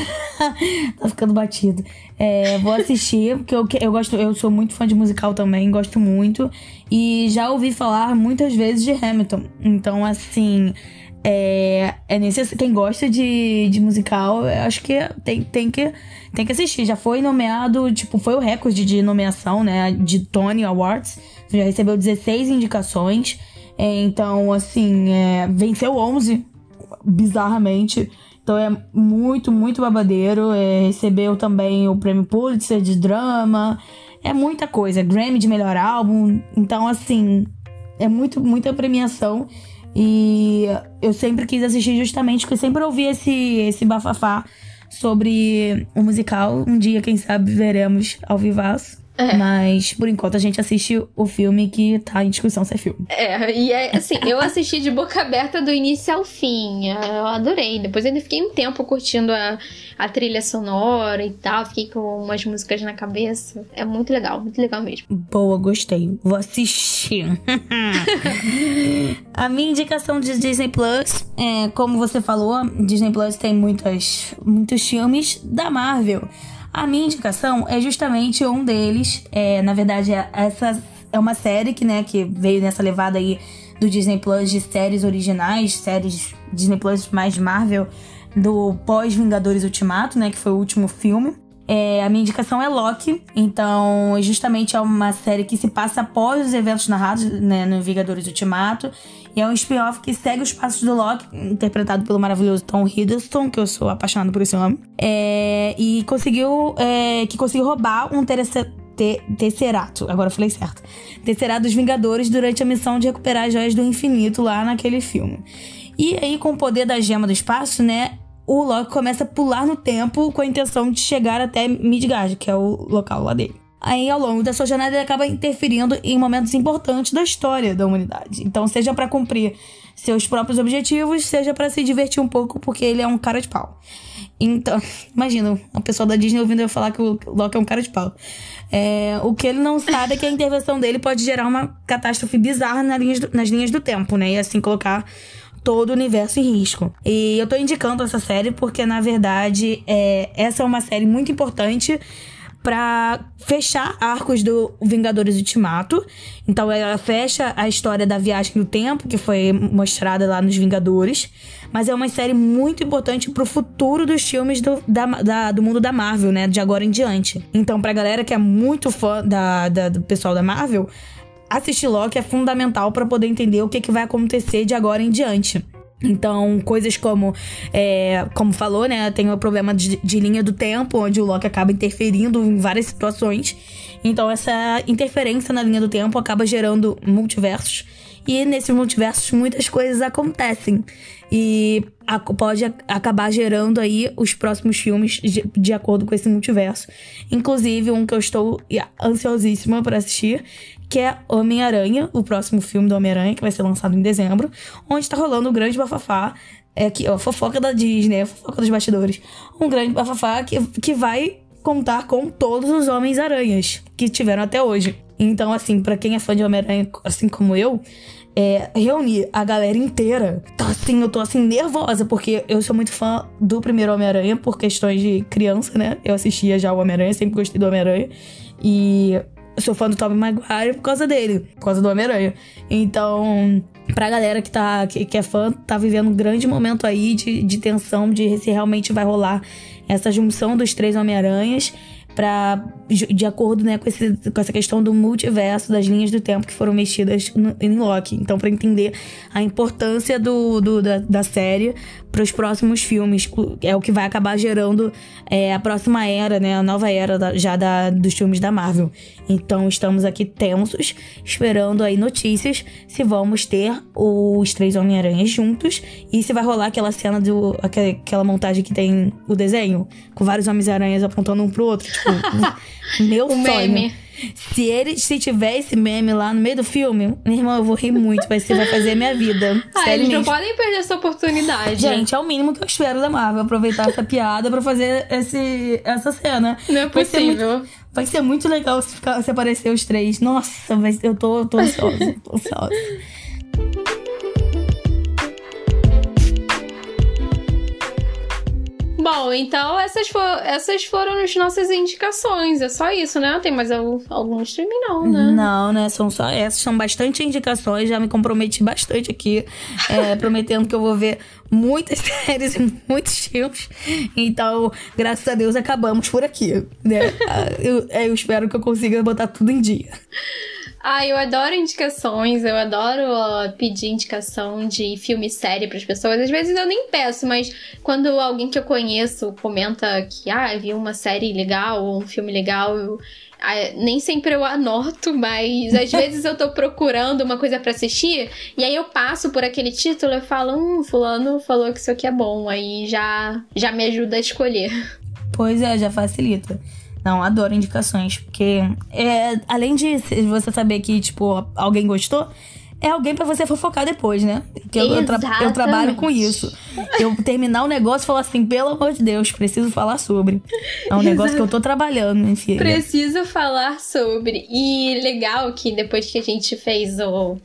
[laughs] tá ficando batido. É, vou assistir, porque eu, eu gosto, eu sou muito fã de musical também, gosto muito. E já ouvi falar muitas vezes de Hamilton. Então, assim. É, é necessário. Quem gosta de, de musical, acho que tem, tem, que tem que assistir. Já foi nomeado, tipo, foi o recorde de nomeação, né? De Tony Awards. Já recebeu 16 indicações. É, então, assim, é, venceu 11, bizarramente. Então é muito, muito babadeiro. É, recebeu também o prêmio Pulitzer de drama. É muita coisa. Grammy de melhor álbum. Então, assim, é muito, muita premiação. E eu sempre quis assistir justamente porque sempre ouvi esse, esse bafafá sobre o musical. Um dia, quem sabe, veremos ao vivaço. É. Mas, por enquanto, a gente assiste o filme que tá em discussão se é filme. É, e é, assim, eu assisti de boca aberta do início ao fim. Eu adorei. Depois ainda fiquei um tempo curtindo a, a trilha sonora e tal. Fiquei com umas músicas na cabeça. É muito legal, muito legal mesmo. Boa, gostei. Vou assistir. [laughs] a minha indicação de Disney Plus, é, como você falou, Disney Plus tem muitas, muitos filmes da Marvel. A minha indicação é justamente um deles. É, na verdade, é, essa é uma série que, né, que veio nessa levada aí do Disney Plus de séries originais, séries Disney Plus mais Marvel, do pós-Vingadores Ultimato, né, que foi o último filme. É, a minha indicação é Loki, então justamente é uma série que se passa após os eventos narrados né, no Vingadores Ultimato. E é um spin-off que segue os passos do Loki, interpretado pelo maravilhoso Tom Hiddleston, que eu sou apaixonado por esse homem. É, e conseguiu. É, que conseguiu roubar um Tesserato, agora eu falei certo. Tesserato dos Vingadores durante a missão de recuperar as joias do infinito lá naquele filme. E aí, com o poder da gema do espaço, né? O Loki começa a pular no tempo com a intenção de chegar até Midgard, que é o local lá dele. aí ao longo da sua jornada ele acaba interferindo em momentos importantes da história da humanidade. Então, seja para cumprir seus próprios objetivos, seja para se divertir um pouco, porque ele é um cara de pau. Então, [laughs] imagina, uma pessoa da Disney ouvindo eu falar que o Loki é um cara de pau. É, o que ele não sabe é que a intervenção dele pode gerar uma catástrofe bizarra nas linhas do, nas linhas do tempo, né? E assim colocar todo o universo em risco. E eu tô indicando essa série porque, na verdade, é, essa é uma série muito importante para fechar arcos do Vingadores Ultimato. Então ela fecha a história da viagem no tempo que foi mostrada lá nos Vingadores, mas é uma série muito importante pro futuro dos filmes do, da, da, do mundo da Marvel, né, de agora em diante. Então pra galera que é muito fã da, da do pessoal da Marvel, assistir Loki é fundamental para poder entender o que, que vai acontecer de agora em diante. Então, coisas como, é, como falou, né? Tem o problema de, de, linha do tempo, onde o Loki acaba interferindo em várias situações. Então, essa interferência na linha do tempo acaba gerando multiversos. E nesses multiversos muitas coisas acontecem. E pode acabar gerando aí os próximos filmes de, de, acordo com esse multiverso. Inclusive, um que eu estou ansiosíssima para assistir, que é Homem-Aranha, o próximo filme do Homem-Aranha, que vai ser lançado em dezembro, onde está rolando um grande bafafá. É que, ó, fofoca da Disney, fofoca dos bastidores. Um grande bafafá que, que vai contar com todos os Homens-Aranhas que tiveram até hoje. Então, assim, para quem é fã de Homem-Aranha, assim como eu, é, reunir a galera inteira, tá assim, eu tô assim nervosa, porque eu sou muito fã do primeiro Homem-Aranha por questões de criança, né? Eu assistia já o Homem-Aranha, sempre gostei do Homem-Aranha. E sou fã do Tobey Maguire por causa dele, por causa do Homem-Aranha. Então, pra galera que, tá, que, que, é fã, tá vivendo um grande momento aí de, de tensão, de se realmente vai rolar essa junção dos três Homem-Aranhas para de acordo né, com, esse, com essa questão do multiverso, das linhas do tempo que foram mexidas no, em Loki. Então, para entender a importância do, do da, da série para os próximos filmes, é o que vai acabar gerando é, a próxima era, né, a nova era da, já da, dos filmes da Marvel. Então, estamos aqui tensos, esperando aí notícias se vamos ter os três Homem-Aranhas juntos e se vai rolar aquela cena do aquela montagem que tem o desenho com vários Homens-Aranhas apontando um pro outro, tipo, Meu o sonho. Meme. Se ele, se tiver esse meme lá no meio do filme, meu irmão, eu vou rir muito. Vai, ser, vai fazer a minha vida. Ah, eles não podem perder essa oportunidade. Gente, é o mínimo que eu espero da Marvel. Aproveitar essa piada pra fazer esse, essa cena. Não é possível. Vai ser muito, vai ser muito legal se, ficar, se aparecer os três. Nossa, vai, eu tô, tô ansiosa. tô ansiosa. Bom, então essas, for, essas foram as nossas indicações. É só isso, né? Tem mais algum, algum streaming, não, né? Não, né? São só essas. São bastante indicações. Já me comprometi bastante aqui, é, [laughs] prometendo que eu vou ver muitas [laughs] séries e muitos filmes. Então, graças a Deus, acabamos por aqui. Né? [laughs] Ah, eu, é, eu espero que eu consiga botar tudo em dia. Ah, eu adoro indicações, eu adoro uh, pedir indicação de filme e série para as pessoas. Às vezes eu nem peço, mas quando alguém que eu conheço comenta que ah, viu uma série legal ou um filme legal, eu, ah, nem sempre eu anoto, mas às [laughs] vezes eu tô procurando uma coisa para assistir e aí eu passo por aquele título e falo, hum, fulano falou que isso aqui é bom, aí já já me ajuda a escolher. Pois é, já facilita. Não, adoro indicações, porque é, além de você saber que, tipo, alguém gostou, é alguém para você fofocar depois, né? Porque eu, eu, tra eu, trabalho com isso. Eu terminar o negócio e falar assim, pelo amor de Deus, preciso falar sobre. É um negócio que eu tô trabalhando, minha filha. Preciso falar sobre. E legal que depois que a gente fez o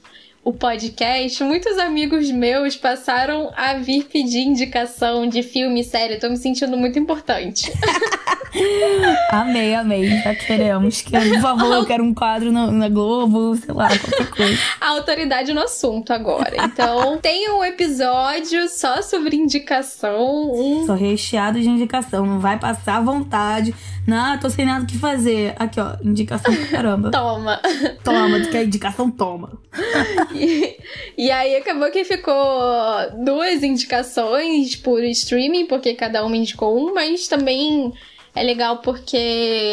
o podcast, muitos amigos meus passaram a vir pedir indicação de filme e série. Tô me sentindo muito importante. [laughs] amei, amei. Já queremos. Que, por favor, eu quero um quadro na, na, Globo, sei lá, qualquer coisa. A autoridade no assunto agora. Então, [laughs] tem um episódio só sobre indicação. Um... Só recheado de indicação. Não vai passar à vontade. Não, tô sem nada que fazer. Aqui, ó. Indicação pra caramba. toma. Toma, tu quer indicação? Toma. [laughs] e, [laughs] e aí acabou que ficou duas indicações por streaming, porque cada uma indicou um, mas também é legal porque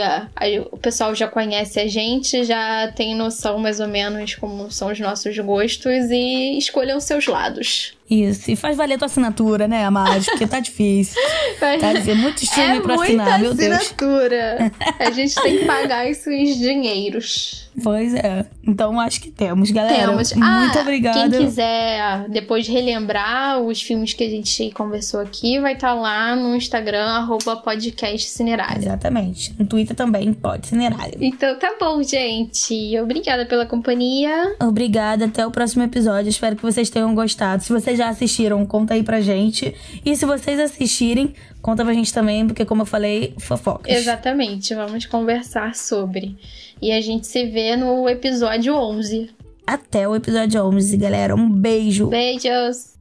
o pessoal já conhece a gente, já tem noção mais ou menos como são os nossos gostos e escolham seus lados. Isso, e faz valer tua assinatura, né, Amade? Porque tá difícil. [laughs] Tá difícil, muito streaming é pra assinar, meu Deus. assinatura. [laughs] A gente tem que pagar esses dinheiros. Pois é. Então acho que temos, galera. Temos. Muito Ah, obrigada. Quem quiser depois relembrar os filmes que a gente conversou aqui, vai estar lá no Instagram, arroba podcast Cinerária. Exatamente. No Twitter também pode, Cinerário. Então tá bom, gente. Obrigada pela companhia. Obrigada, até o próximo episódio. Espero que vocês tenham gostado. Se vocês já assistiram, conta aí pra gente. E se vocês assistirem, conta pra gente também, porque como eu falei, fofocas. Exatamente, vamos conversar sobre. E a gente se vê no episódio 11. Até o episódio 11, galera. Um beijo. Beijos!